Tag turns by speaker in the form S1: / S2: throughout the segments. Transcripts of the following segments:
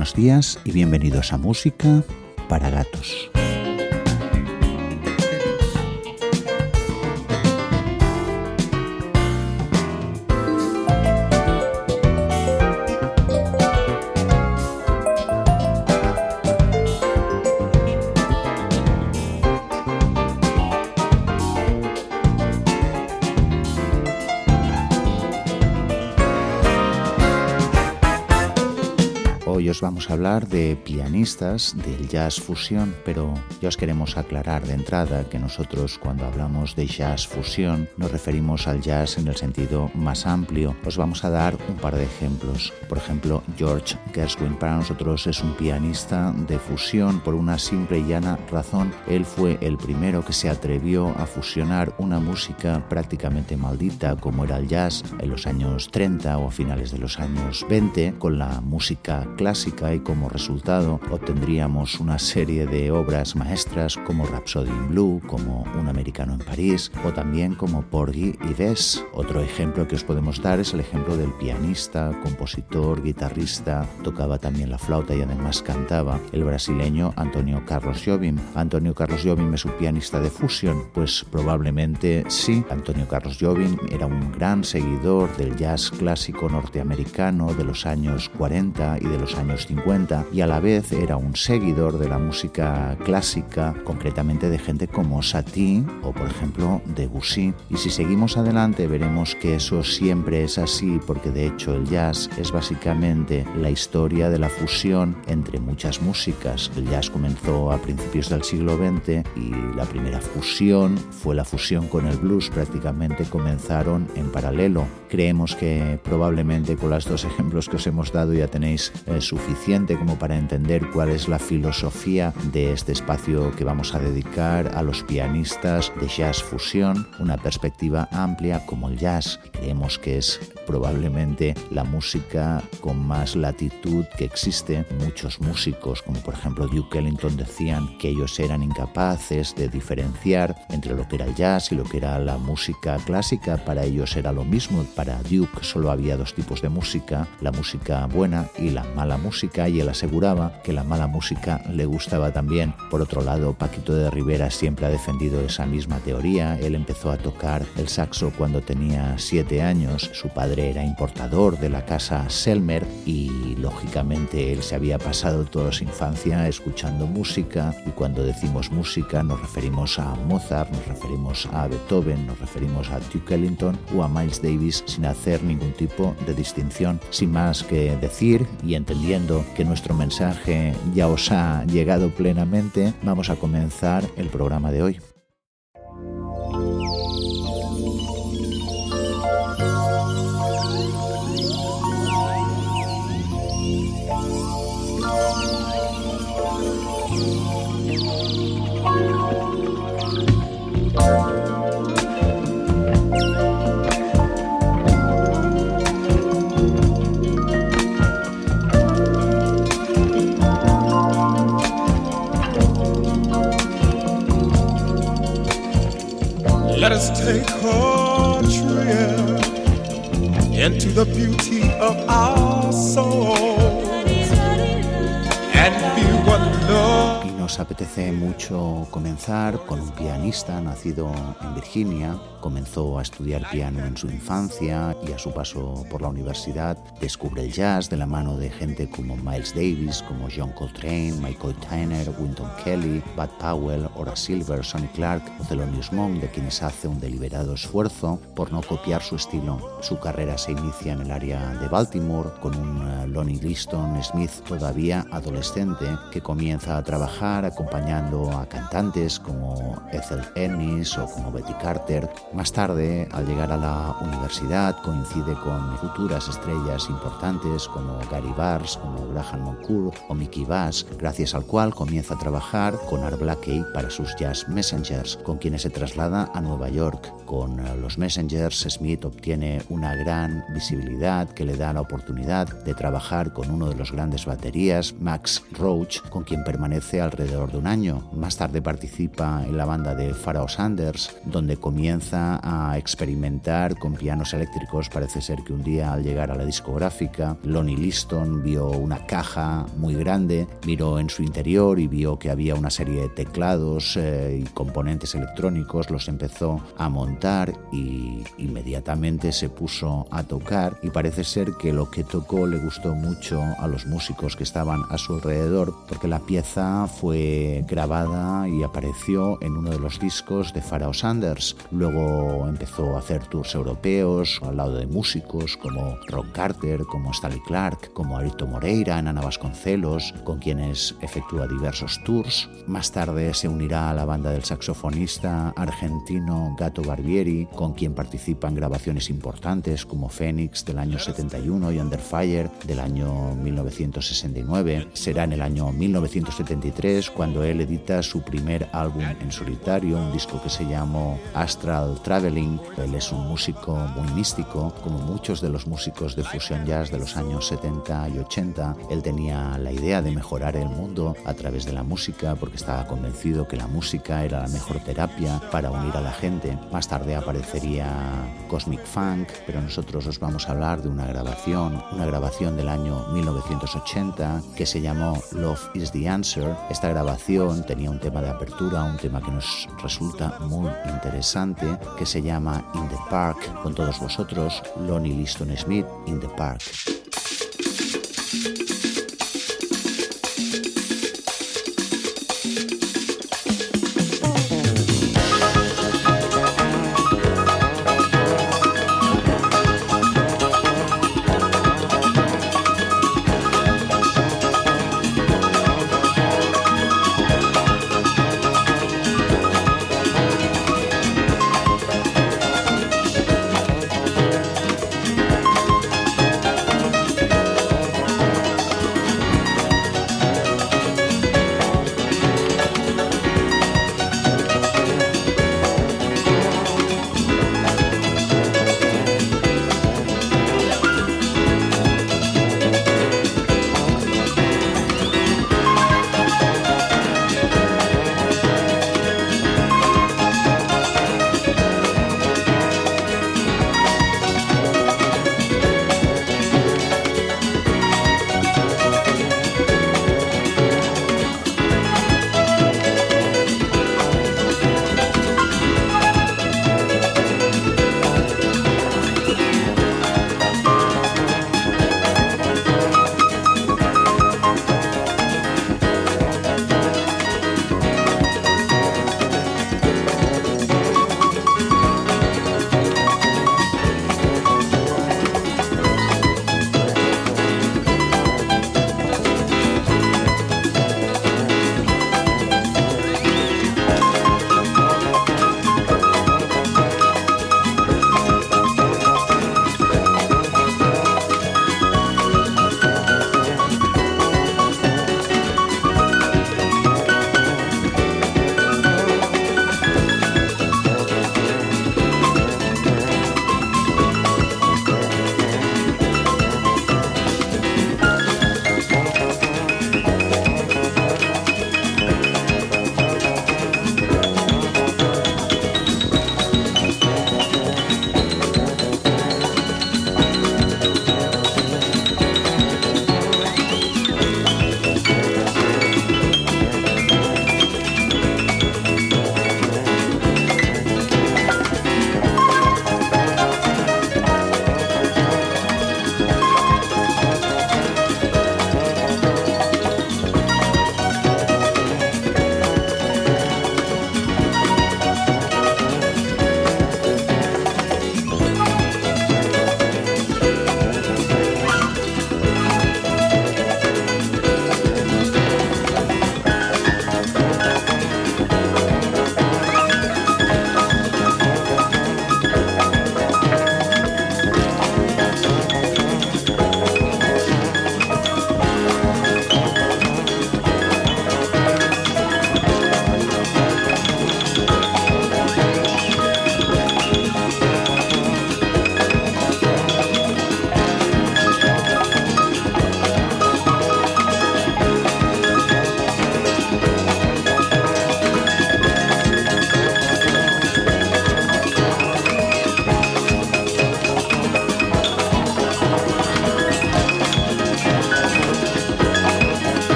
S1: Buenos días y bienvenidos a Música para Gatos. Os vamos a hablar de pianistas del jazz fusión, pero ya os queremos aclarar de entrada que nosotros cuando hablamos de jazz fusión nos referimos al jazz en el sentido más amplio. Os vamos a dar un par de ejemplos. Por ejemplo, George Gershwin para nosotros es un pianista de fusión por una simple y llana razón. Él fue el primero que se atrevió a fusionar una música prácticamente maldita como era el jazz en los años 30 o a finales de los años 20 con la música clásica y como resultado obtendríamos una serie de obras maestras como Rhapsody in Blue, como Un americano en París o también como Porgy y Bess. Otro ejemplo que os podemos dar es el ejemplo del pianista, compositor, guitarrista, tocaba también la flauta y además cantaba, el brasileño Antonio Carlos Jobim. Antonio Carlos Jobim es un pianista de fusión, pues probablemente sí. Antonio Carlos Jobim era un gran seguidor del jazz clásico norteamericano de los años 40 y de los años 50 y a la vez era un seguidor de la música clásica, concretamente de gente como Satie o por ejemplo Debussy. Y si seguimos adelante veremos que eso siempre es así porque de hecho el jazz es básicamente la historia de la fusión entre muchas músicas. El jazz comenzó a principios del siglo XX y la primera fusión fue la fusión con el blues, prácticamente comenzaron en paralelo. Creemos que probablemente con los dos ejemplos que os hemos dado ya tenéis eh, su suficiente como para entender cuál es la filosofía de este espacio que vamos a dedicar a los pianistas de jazz fusión, una perspectiva amplia como el jazz. Creemos que es probablemente la música con más latitud que existe. Muchos músicos, como por ejemplo Duke Ellington, decían que ellos eran incapaces de diferenciar entre lo que era el jazz y lo que era la música clásica. Para ellos era lo mismo. Para Duke solo había dos tipos de música, la música buena y la mala música y él aseguraba que la mala música le gustaba también. Por otro lado, Paquito de Rivera siempre ha defendido esa misma teoría. Él empezó a tocar el saxo cuando tenía siete años. Su padre era importador de la casa Selmer y lógicamente él se había pasado toda su infancia escuchando música y cuando decimos música nos referimos a Mozart, nos referimos a Beethoven, nos referimos a Duke Ellington o a Miles Davis sin hacer ningún tipo de distinción. Sin más que decir y entendiendo que nuestro mensaje ya os ha llegado plenamente, vamos a comenzar el programa de hoy. Take a trip into the beauty of our apetece mucho comenzar con un pianista nacido en Virginia. Comenzó a estudiar piano en su infancia y a su paso por la universidad descubre el jazz de la mano de gente como Miles Davis, como John Coltrane, Michael Tyner, Winton Kelly, Bud Powell, Ora Silver, Sonny Clark o Thelonious Monk, de quienes hace un deliberado esfuerzo por no copiar su estilo. Su carrera se inicia en el área de Baltimore con un eh, Lonnie Liston Smith todavía adolescente que comienza a trabajar acompañando a cantantes como Ethel Ennis o como Betty Carter. Más tarde, al llegar a la universidad, coincide con futuras estrellas importantes como Gary Bars, como Graham Moncourt o Mickey Bass, gracias al cual comienza a trabajar con Art Blakey para sus Jazz Messengers, con quienes se traslada a Nueva York. Con los Messengers, Smith obtiene una gran visibilidad que le da la oportunidad de trabajar con uno de los grandes baterías, Max Roach, con quien permanece alrededor de un año. Más tarde participa en la banda de Pharaoh Sanders, donde comienza a experimentar con pianos eléctricos. Parece ser que un día al llegar a la discográfica, Lonnie Liston vio una caja muy grande, miró en su interior y vio que había una serie de teclados eh, y componentes electrónicos, los empezó a montar y inmediatamente se puso a tocar y parece ser que lo que tocó le gustó mucho a los músicos que estaban a su alrededor porque la pieza fue grabada y apareció en uno de los discos de Pharaoh Sanders. Luego empezó a hacer tours europeos al lado de músicos como Ron Carter, como Stanley Clark, como Arito Moreira, Ana Vasconcelos, con quienes efectúa diversos tours. Más tarde se unirá a la banda del saxofonista argentino Gato Barbieri, con quien participa en grabaciones importantes como Phoenix del año 71 y Under Fire del año 1969. Será en el año 1973 cuando él edita su primer álbum en solitario, un disco que se llamó Astral Traveling. Él es un músico muy místico, como muchos de los músicos de fusión jazz de los años 70 y 80. Él tenía la idea de mejorar el mundo a través de la música porque estaba convencido que la música era la mejor terapia para unir a la gente. Más tarde aparecería Cosmic Funk, pero nosotros os vamos a hablar de una grabación, una grabación del año 1980 que se llamó Love is the Answer. Esta grabación tenía un tema de apertura, un tema que nos resulta muy interesante, que se llama In the Park, con todos vosotros, Lonnie Liston Smith, In the Park.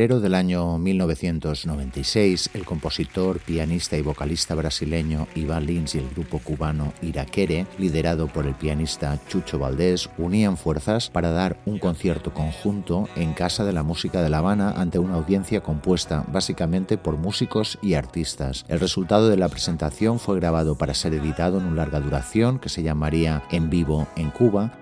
S1: Febrero del año 1996, el compositor, pianista y vocalista brasileño Iván Lins y el grupo cubano Iraquere, liderado por el pianista Chucho Valdés, unían fuerzas para dar un concierto conjunto en Casa de la Música de La Habana ante una audiencia compuesta básicamente por músicos y artistas. El resultado de la presentación fue grabado para ser editado en una larga duración que se llamaría En vivo en Cuba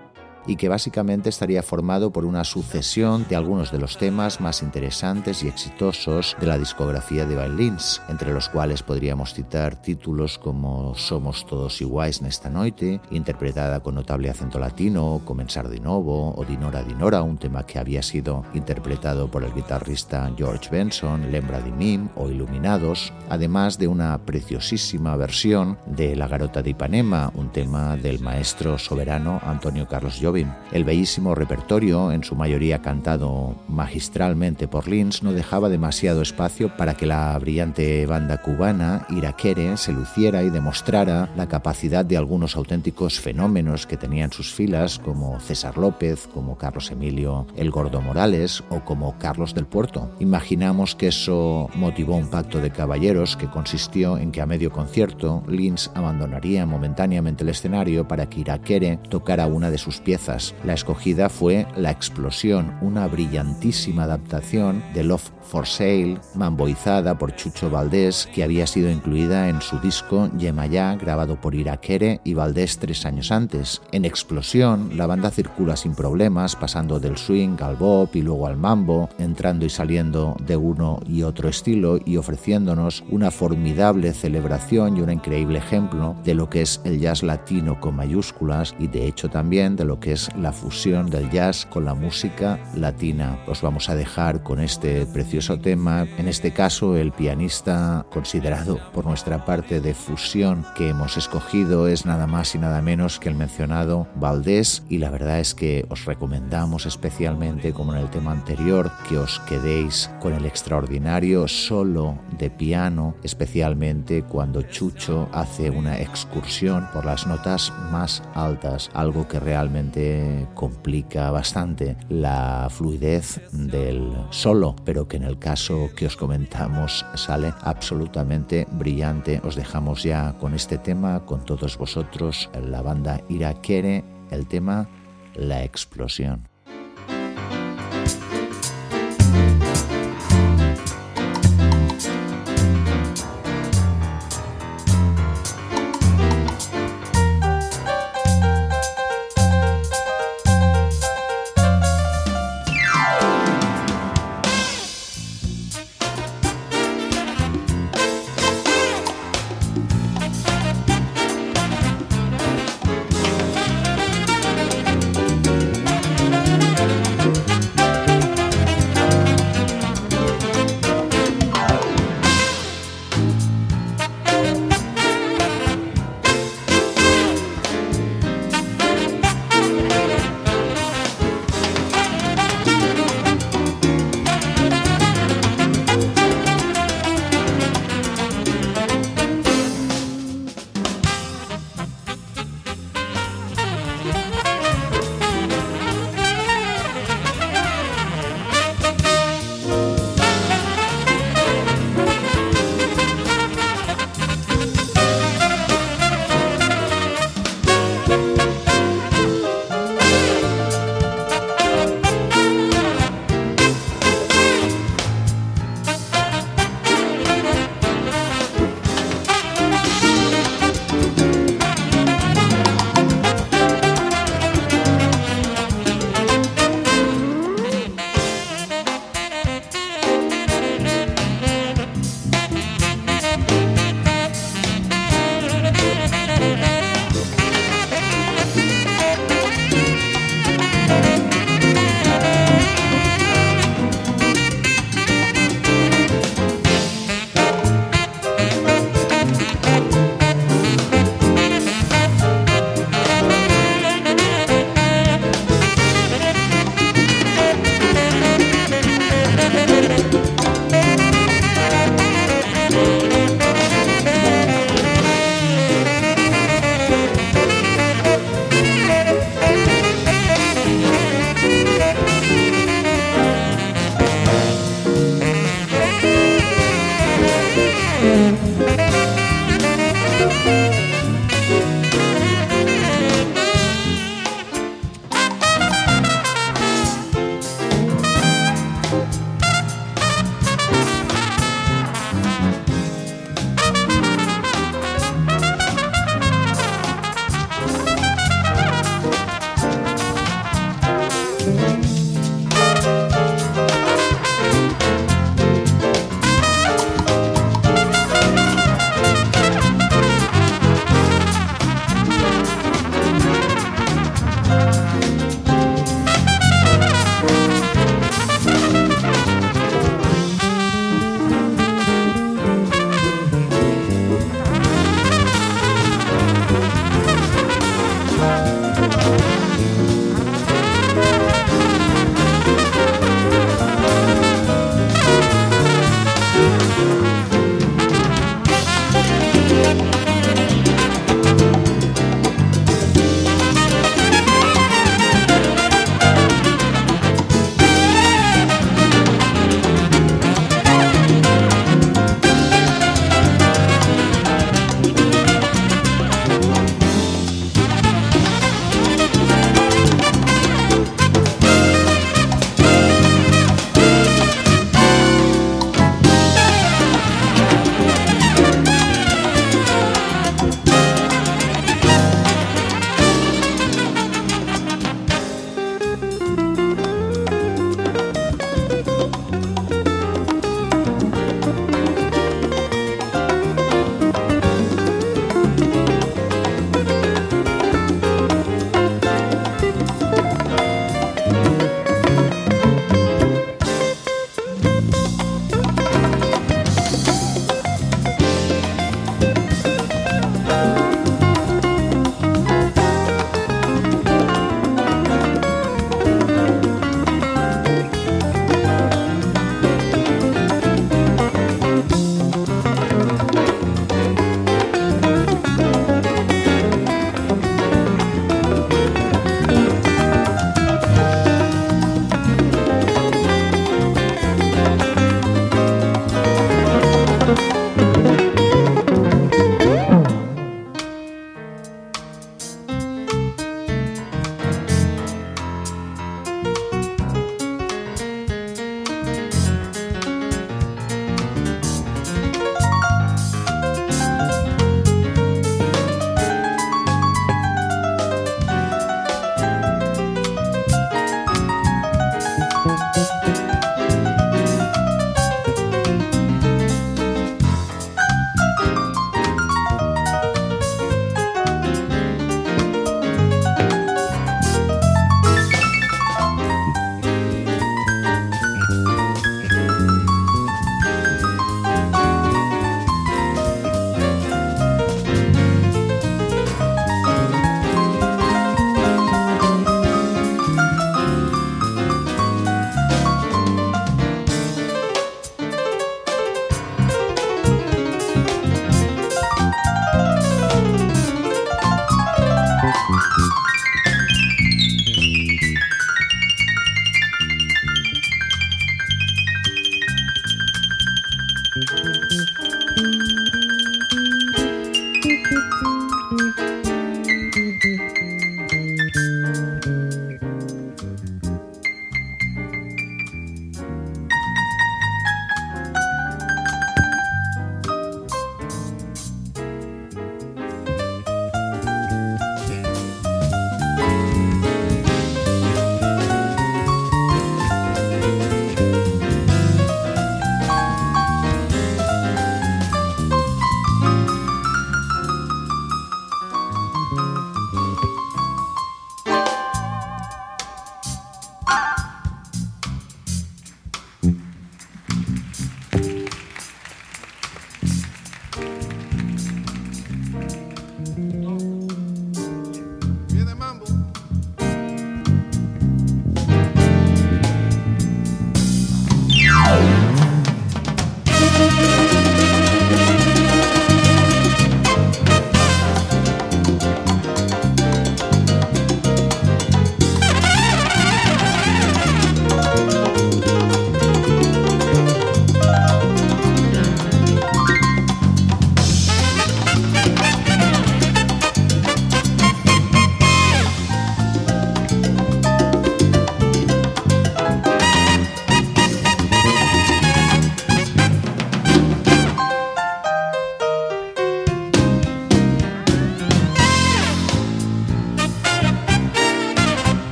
S1: y que básicamente estaría formado por una sucesión de algunos de los temas más interesantes y exitosos de la discografía de Lins, entre los cuales podríamos citar títulos como Somos todos iguais nesta noite, interpretada con notable acento latino, Comenzar de nuevo o Dinora Dinora, un tema que había sido interpretado por el guitarrista George Benson, Lembra de Mim o Iluminados, además de una preciosísima versión de La Garota de Ipanema, un tema del maestro soberano Antonio Carlos El bellísimo repertorio, en su mayoría cantado magistralmente por Lins, no dejaba demasiado espacio para que la brillante banda cubana Iraquere se luciera y demostrara la capacidad de algunos auténticos fenómenos que tenían sus filas, como César López, como Carlos Emilio El Gordo Morales o como Carlos del Puerto. Imaginamos que eso motivó un pacto de caballeros que consistió en que a medio concierto Lins abandonaría momentáneamente el escenario para que Iraquere tocara una de sus piezas la escogida fue La Explosión, una brillantísima adaptación de Love for Sale, mamboizada por Chucho Valdés, que había sido incluida en su disco Yemayá, grabado por Iraquere y Valdés tres años antes. En Explosión, la banda circula sin problemas, pasando del swing al bop y luego al mambo, entrando y saliendo de uno y otro estilo y ofreciéndonos una formidable celebración y un increíble ejemplo de lo que es el jazz latino con mayúsculas y de hecho también de lo que es la fusión del jazz con la música latina. Os vamos a dejar con este precioso tema, en este caso el pianista considerado por nuestra parte de fusión que hemos escogido es nada más y nada menos que el mencionado Valdés y la verdad es que os recomendamos especialmente como en el tema anterior que os quedéis con el extraordinario solo de piano, especialmente cuando Chucho hace una excursión por las notas más altas, algo que realmente complica bastante la fluidez del solo, pero que en el caso que os comentamos sale absolutamente brillante. Os dejamos ya con este tema, con todos vosotros, la banda Ira Quiere, el tema La explosión.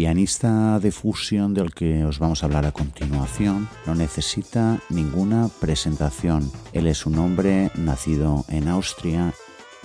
S1: Pianista de fusión del que os vamos a hablar a continuación no necesita ninguna presentación. Él es un hombre nacido en Austria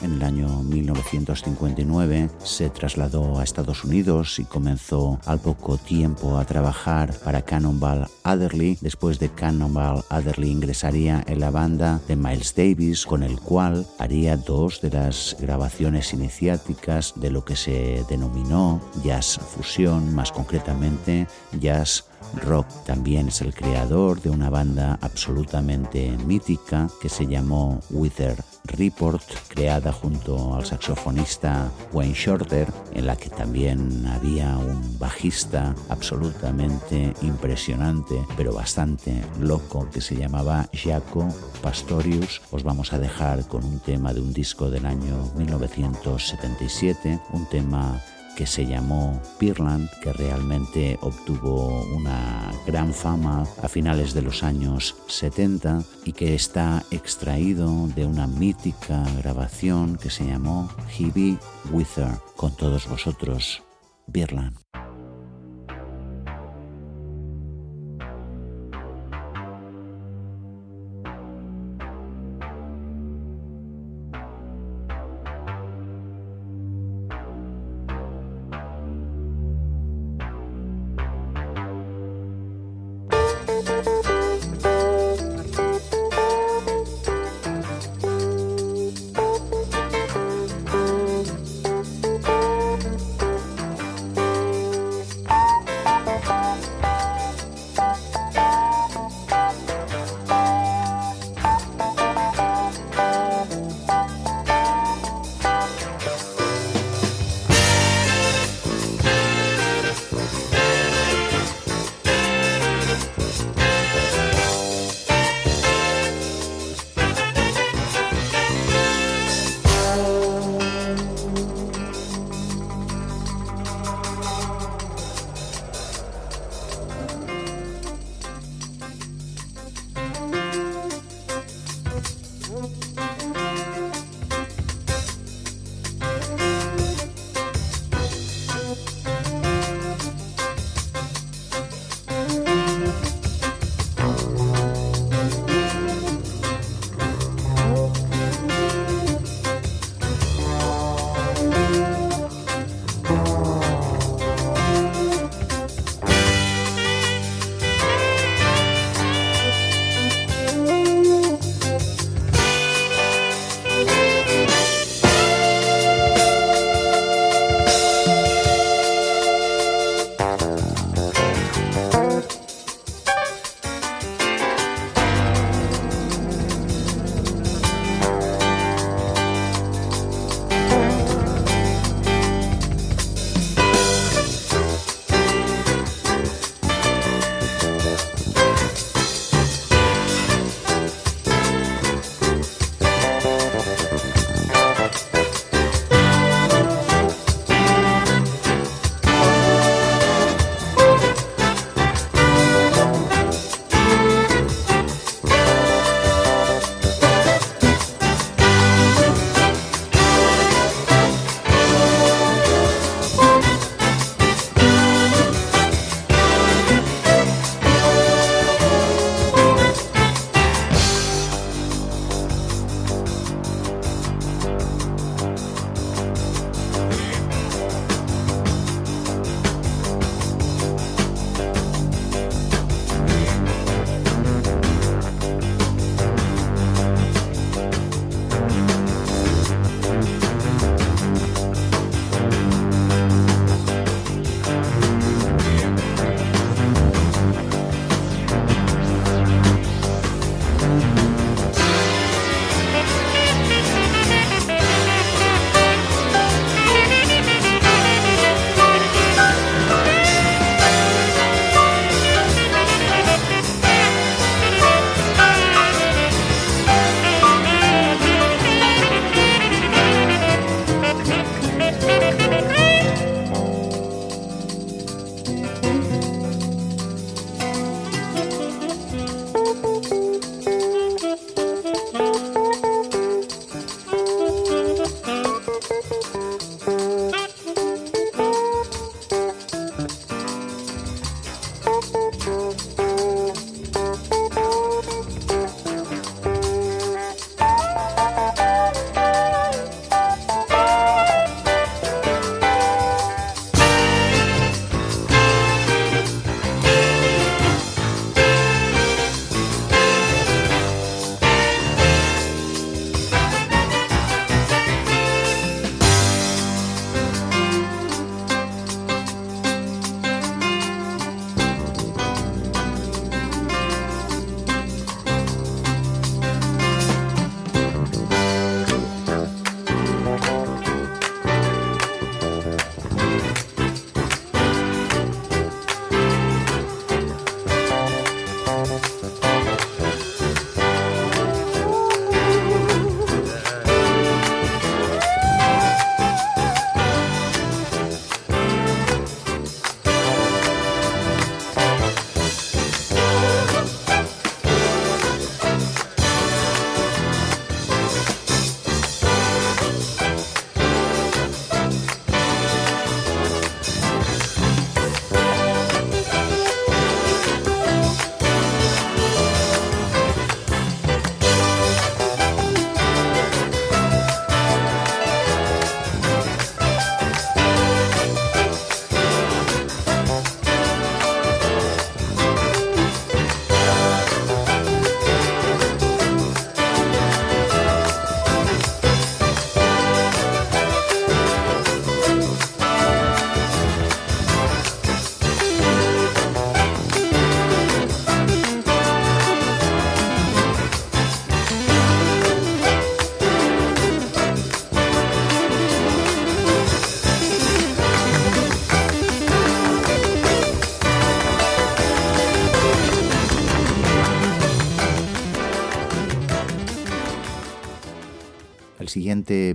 S1: en el año 1959 se trasladó a Estados Unidos y comenzó al poco tiempo a trabajar para Cannonball Adderley. Después de Cannonball Adderley ingresaría en la banda de Miles Davis, con el cual haría dos de las grabaciones iniciáticas de lo que se denominó jazz fusión, más concretamente jazz rock. También es el creador de una banda absolutamente mítica que se llamó Wither Report, creada junto al saxofonista Wayne Shorter, en la que también había un bajista absolutamente impresionante, pero bastante loco, que se llamaba Jaco Pastorius. Os vamos a dejar con un tema de un disco del año 1977, un tema que se llamó Pirland, que realmente obtuvo una gran fama a finales de los años 70 y que está extraído de una mítica grabación que se llamó He Be Wither. Con todos vosotros, Birland.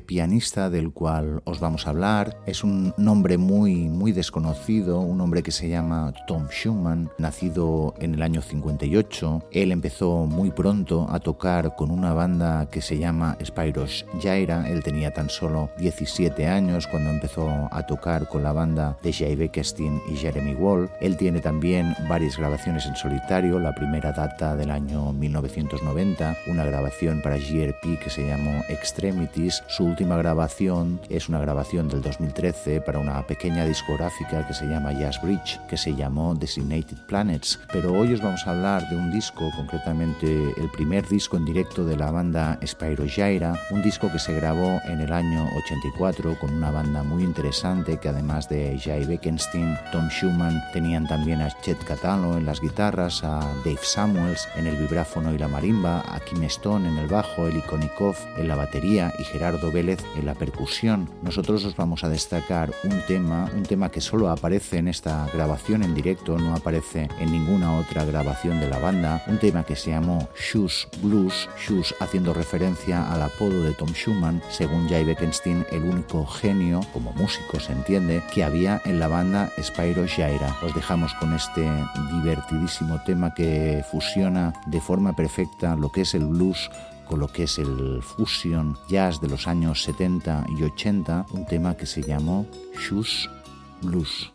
S1: Pianista del cual os vamos a hablar es un nombre muy, muy desconocido, un hombre que se llama Tom Schumann, nacido en el año 58. Él empezó muy pronto a tocar con una banda que se llama Spyros Jaira. Él tenía tan solo 17 años cuando empezó a tocar con la banda de Jay Beckstein y Jeremy Wall. Él tiene también varias grabaciones en solitario. La primera data del año 1990, una grabación para GRP que se llamó Extremities. Su última grabación es una grabación del 2013 para una pequeña discográfica que se llama Jazz Bridge, que se llamó Designated Planets. Pero hoy os vamos a hablar de un disco, concretamente el primer disco en directo de la banda Spyro Jaira, un disco que se grabó en el año 84 con una banda muy interesante que además de Jay Beckenstein, Tom Schumann, tenían también a Chet Catalo en las guitarras, a Dave Samuels en el vibráfono y la marimba, a Kim Stone en el bajo, Eli Konikov en la batería y Gerardo Vélez en la percusión. Nosotros os vamos a destacar un tema, un tema que solo aparece en esta grabación en directo, no aparece en ninguna otra grabación de la banda, un tema que se llamó Shoes Blues, Shoes haciendo referencia al apodo de Tom Schumann, según Jay Beckenstein, el único genio, como músico se entiende, que había en la banda Spyro Jaira. Os dejamos con este divertidísimo tema que fusiona de forma perfecta lo que es el blues con lo que es el fusion jazz de los años 70 y 80, un tema que se llamó Shoes Blues.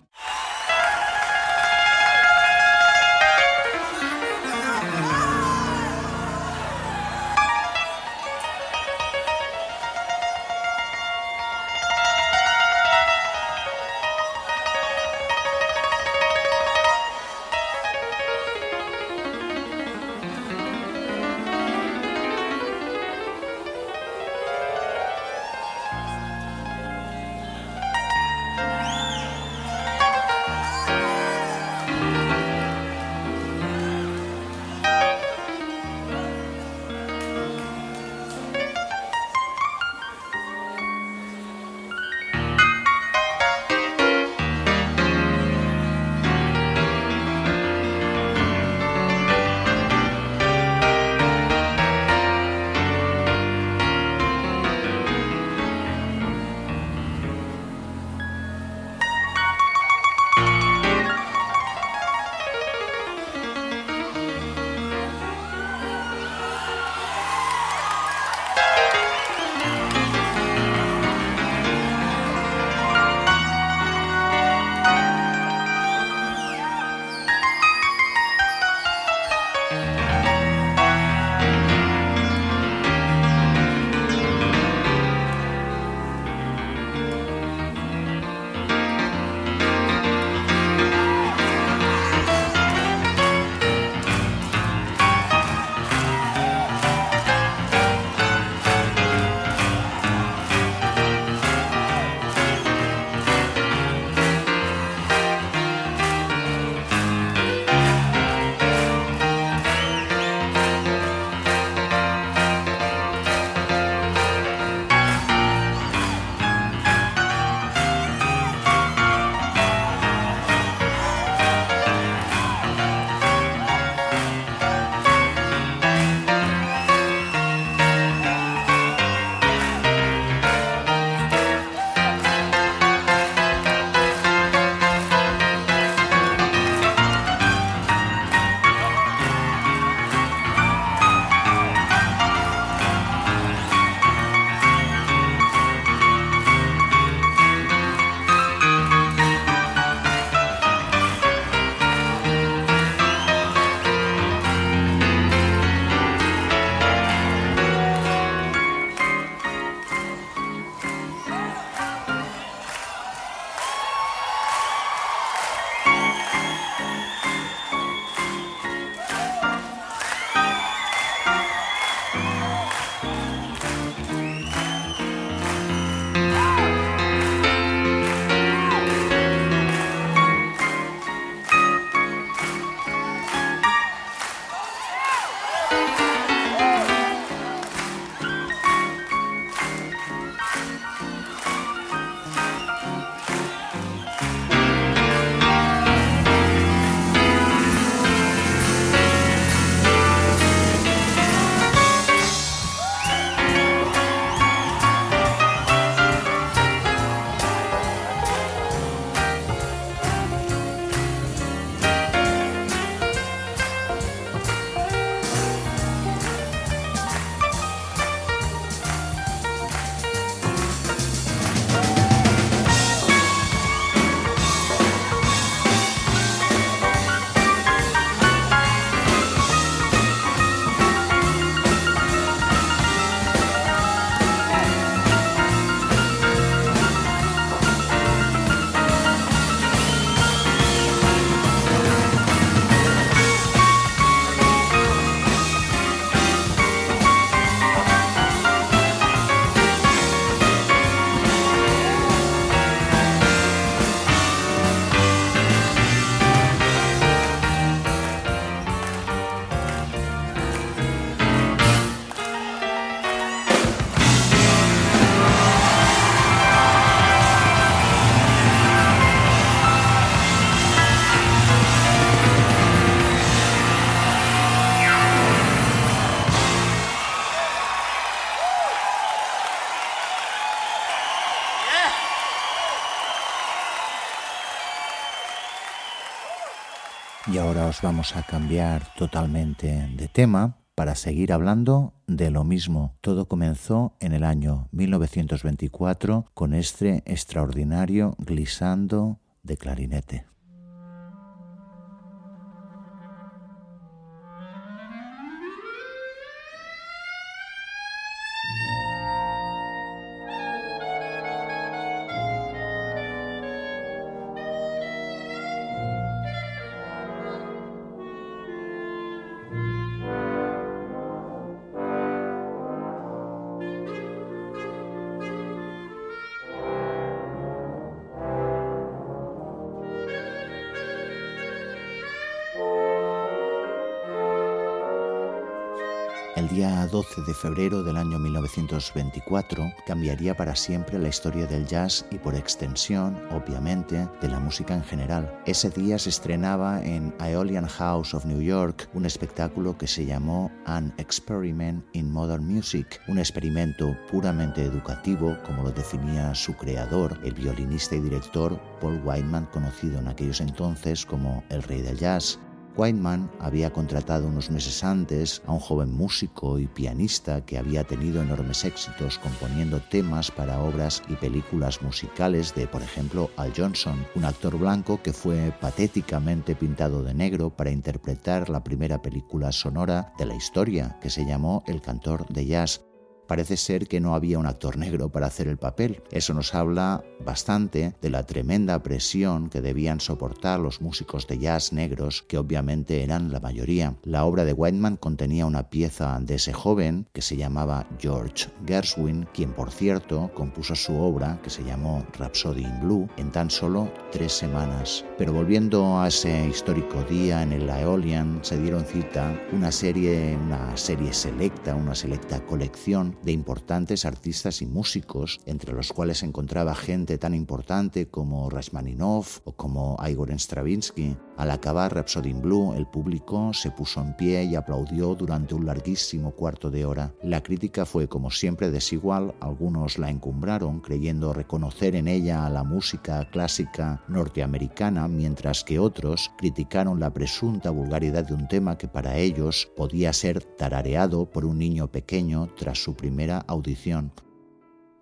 S1: Vamos a cambiar totalmente de tema para seguir hablando de lo mismo. Todo comenzó en el año 1924 con este extraordinario glissando de clarinete. 12 de febrero del año 1924 cambiaría para siempre la historia del jazz y por extensión, obviamente, de la música en general. Ese día se estrenaba en Aeolian House of New York un espectáculo que se llamó An Experiment in Modern Music, un experimento puramente educativo, como lo definía su creador, el violinista y director Paul Whiteman, conocido en aquellos entonces como el rey del jazz. Whiteman había contratado unos meses antes a un joven músico y pianista que había tenido enormes éxitos componiendo temas para obras y películas musicales de, por ejemplo, Al Johnson, un actor blanco que fue patéticamente pintado de negro para interpretar la primera película sonora de la historia, que se llamó El cantor de jazz, Parece ser que no había un actor negro para hacer el papel. Eso nos habla bastante de la tremenda presión que debían soportar los músicos de jazz negros, que obviamente eran la mayoría. La obra de Whiteman contenía una pieza de ese joven que se llamaba George Gershwin, quien por cierto compuso su obra, que se llamó Rhapsody in Blue, en tan solo tres semanas. Pero volviendo a ese histórico día en el Aeolian, se dieron cita una serie, una serie selecta, una selecta colección de importantes artistas y músicos, entre los cuales se encontraba gente tan importante como Rachmaninoff o como Igor Stravinsky. Al acabar Rhapsody in Blue, el público se puso en pie y aplaudió durante un larguísimo cuarto de hora. La crítica fue como siempre desigual, algunos la encumbraron creyendo reconocer en ella a la música clásica norteamericana, mientras que otros criticaron la presunta vulgaridad de un tema que para ellos podía ser tarareado por un niño pequeño tras su primera audición.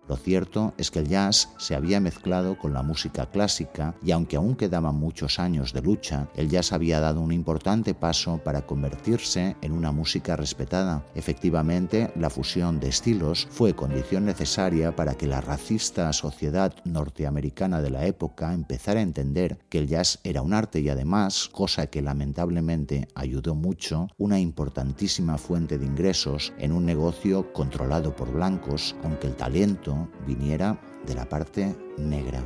S1: Lo cierto es que el jazz se había mezclado con la música clásica y aunque aún quedaban muchos años de lucha, el jazz había dado un importante paso para convertirse en una música respetada. Efectivamente, la fusión de estilos fue condición necesaria para que la racista sociedad norteamericana de la época empezara a entender que el jazz era un arte y además, cosa que lamentablemente ayudó mucho, una importantísima fuente de ingresos en un negocio controlado por blancos, aunque el talento viniera de la parte negra.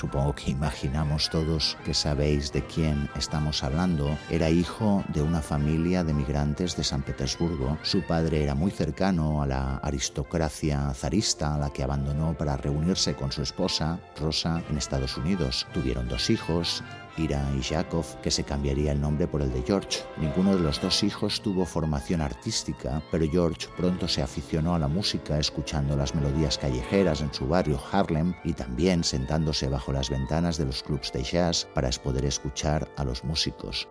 S1: Supongo que imaginamos todos que sabéis de quién estamos hablando, era hijo de una familia de migrantes de San Petersburgo. Su padre era muy cercano a la aristocracia zarista, a la que abandonó para reunirse con su esposa, Rosa, en Estados Unidos. Tuvieron dos hijos, Ira y Jakov, que se cambiaría el nombre por el de George. Ninguno de los dos hijos tuvo formación artística, pero George pronto se aficionó a la música escuchando las melodías callejeras en su barrio Harlem y también sentándose bajo las ventanas de los clubs de jazz para poder escuchar a los músicos.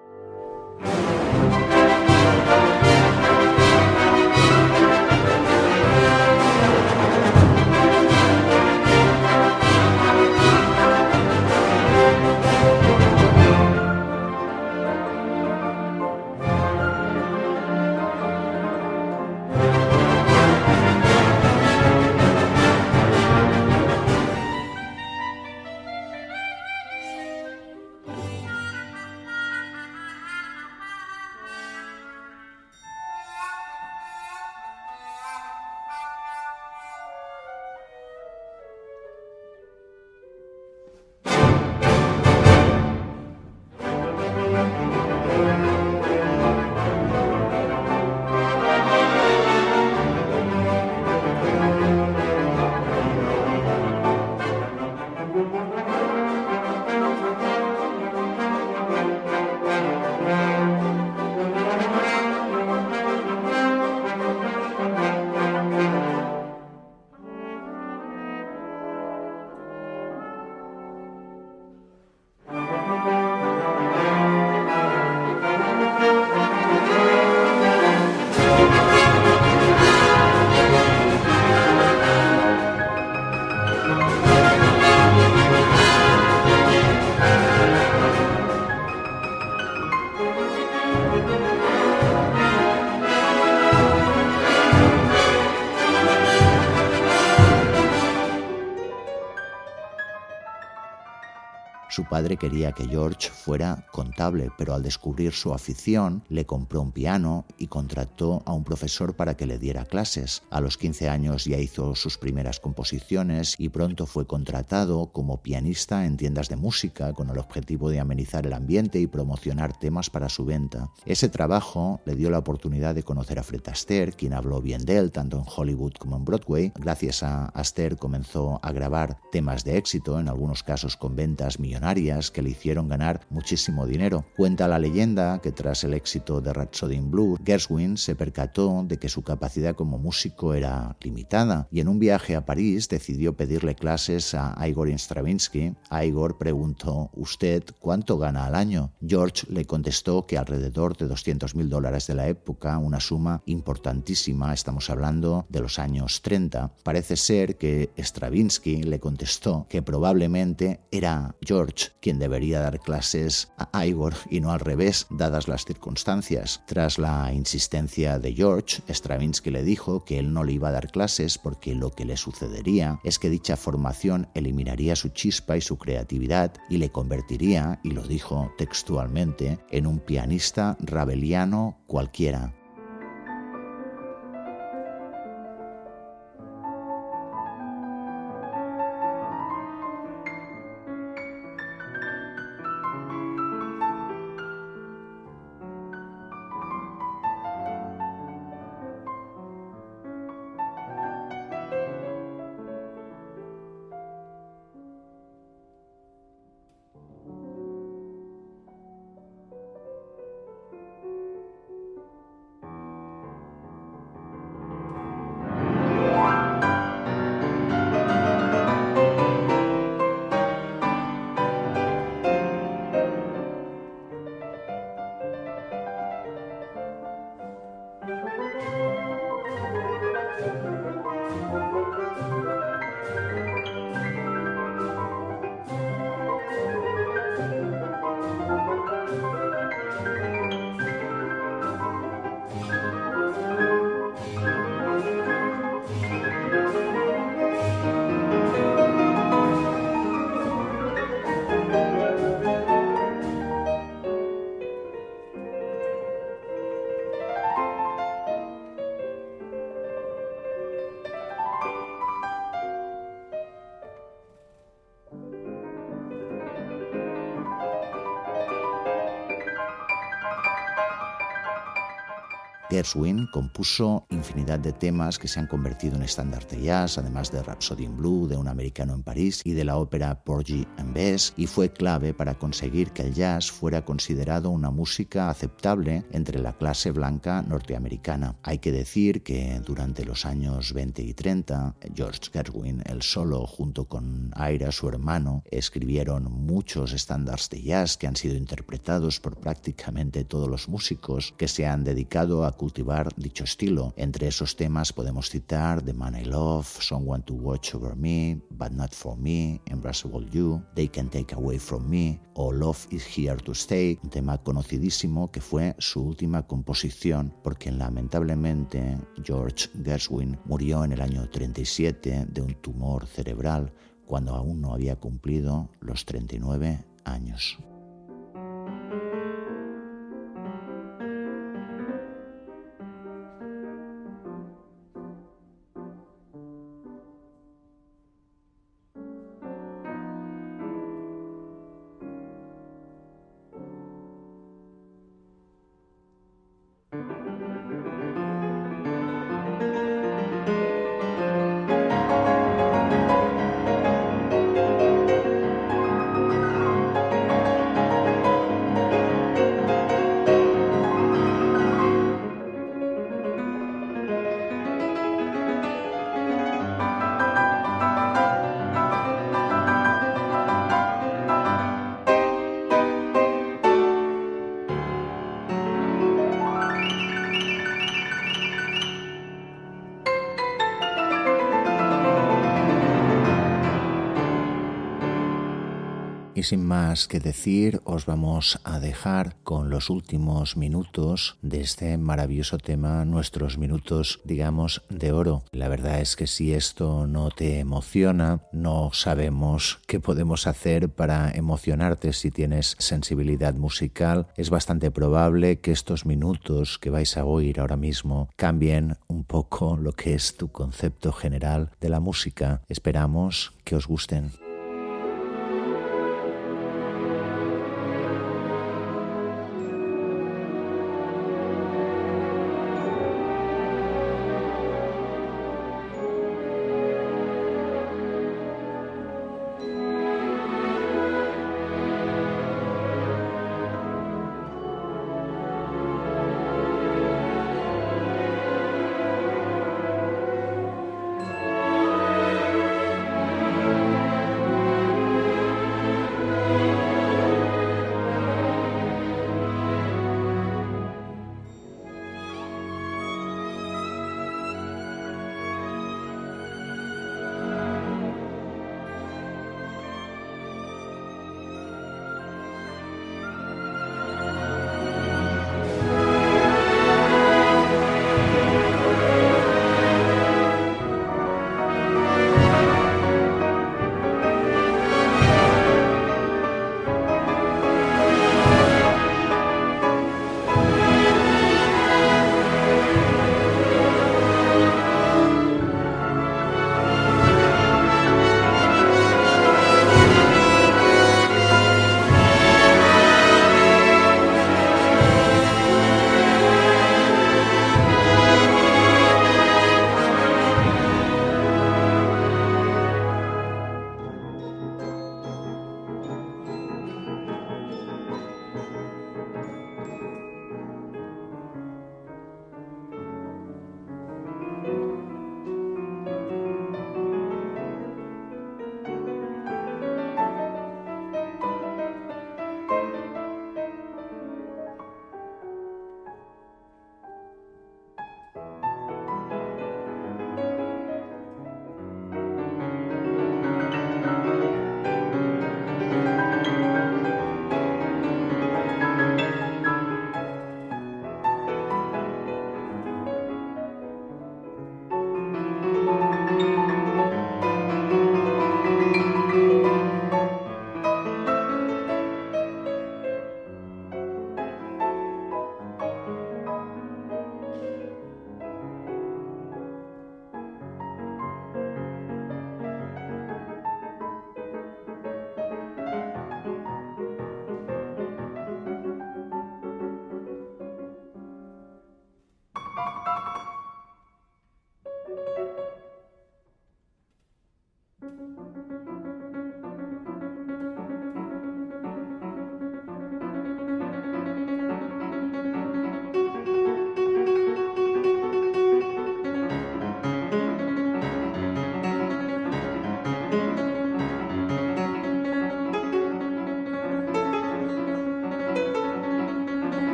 S1: Padre quería que George fuera contable, pero al descubrir su afición, le compró un piano y contrató a un profesor para que le diera clases. A los 15 años ya hizo sus primeras composiciones y pronto fue contratado como pianista en tiendas de música con el objetivo de amenizar el ambiente y promocionar temas para su venta. Ese trabajo le dio la oportunidad de conocer a Fred Astaire, quien habló bien de él tanto en Hollywood como en Broadway. Gracias a Astaire comenzó a grabar temas de éxito, en algunos casos con ventas millonarias que le hicieron ganar muchísimo dinero. Cuenta la leyenda que tras el éxito de Rhapsody in Blue, Gershwin se percató de que su capacidad como músico era limitada y en un viaje a París decidió pedirle clases a Igor Stravinsky. Igor preguntó, ¿usted cuánto gana al año? George le contestó que alrededor de 200 mil dólares de la época, una suma importantísima, estamos hablando de los años 30. Parece ser que Stravinsky le contestó que probablemente era George quien debería dar clases a Igor y no al revés, dadas las circunstancias. Tras la insistencia de George, Stravinsky le dijo que él no le iba a dar clases porque lo que le sucedería es que dicha formación eliminaría su chispa y su creatividad y le convertiría, y lo dijo textualmente, en un pianista rabeliano cualquiera. Gershwin compuso infinidad de temas que se han convertido en estándar de jazz, además de Rhapsody in Blue, de Un americano en París y de la ópera Porgy and Bess, y fue clave para conseguir que el jazz fuera considerado una música aceptable entre la clase blanca norteamericana. Hay que decir que durante los años 20 y 30, George Gershwin, el solo, junto con Ira, su hermano, escribieron muchos estándares de jazz que han sido interpretados por prácticamente todos los músicos que se han dedicado a cultivar dicho estilo. Entre esos temas podemos citar The Man I Love, Someone to Watch Over Me, But Not For Me, Embraceable You, They Can Take Away From Me o Love Is Here to Stay, un tema conocidísimo que fue su última composición porque lamentablemente George Gershwin murió en el año 37 de un tumor cerebral cuando aún no había cumplido los 39 años. Y sin más que decir, os vamos a dejar con los últimos minutos de este maravilloso tema, nuestros minutos, digamos, de oro. La verdad es que si esto no te emociona, no sabemos qué podemos hacer para emocionarte si tienes sensibilidad musical. Es bastante probable que estos minutos que vais a oír ahora mismo cambien un poco lo que es tu concepto general de la música. Esperamos que os gusten.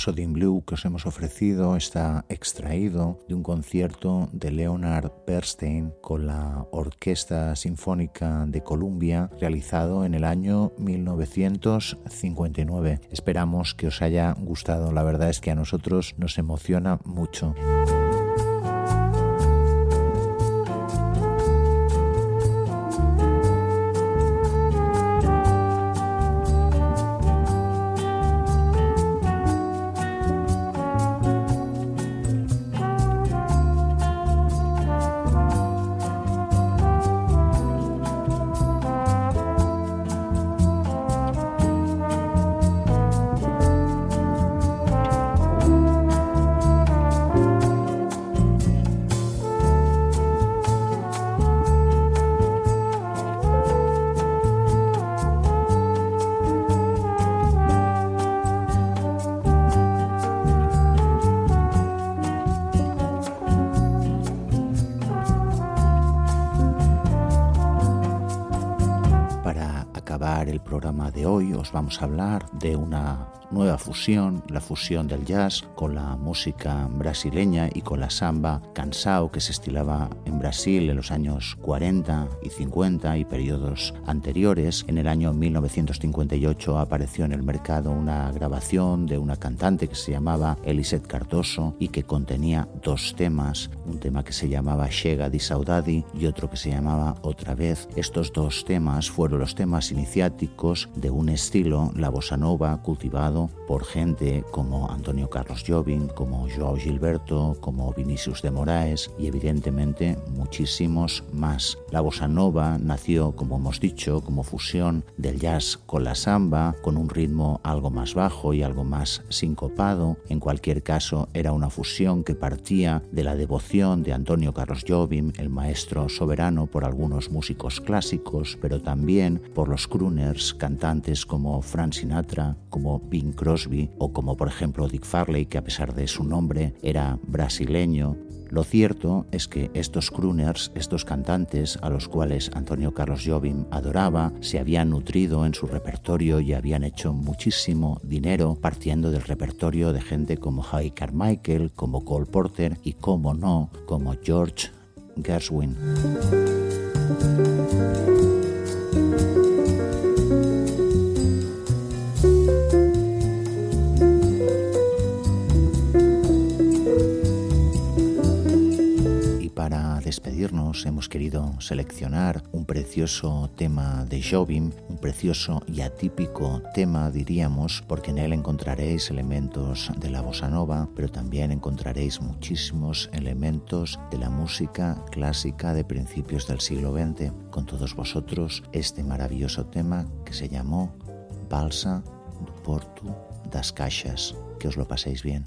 S1: Rhapsody Blue que os hemos ofrecido está extraído de un concierto de Leonard Bernstein con la Orquesta Sinfónica de Columbia realizado en el año 1959. Esperamos que os haya gustado, la verdad es que a nosotros nos emociona mucho. Programa de hoy os vamos a hablar de una nueva fusión, la fusión del jazz con la música brasileña y con la samba cansao que se estilaba en Brasil en los años 40 y 50 y periodos anteriores. En el año 1958 apareció en el mercado una grabación de una cantante que se llamaba Elisette Cardoso y que contenía dos temas, un tema que se llamaba Chega di Saudade y otro que se llamaba Otra vez. Estos dos temas fueron los temas iniciáticos de un estilo, la bossa nova, cultivado por gente como Antonio Carlos Jobim, como Joao Gilberto, como Vinicius de Moraes y evidentemente muchísimos más. La bossa nova nació, como hemos dicho, como fusión del jazz con la samba, con un ritmo algo más bajo y algo más sincopado. En cualquier caso, era una fusión que partía de la devoción de Antonio Carlos Jobim, el maestro soberano por algunos músicos clásicos, pero también por los crooners, cantantes como Frank Sinatra, como Crosby o como por ejemplo Dick Farley, que a pesar de su nombre era brasileño. Lo cierto es que estos crooners, estos cantantes a los cuales Antonio Carlos Jobim adoraba, se habían nutrido en su repertorio y habían hecho muchísimo dinero partiendo del repertorio de gente como Harry Carmichael, como Cole Porter y, como no, como George Gershwin. Despedirnos hemos querido seleccionar un precioso tema de Jobim, un precioso y atípico tema diríamos, porque en él encontraréis elementos de la bossa nova, pero también encontraréis muchísimos elementos de la música clásica de principios del siglo XX. Con todos vosotros este maravilloso tema que se llamó Balsa do Porto das Caixas. Que os lo paséis bien.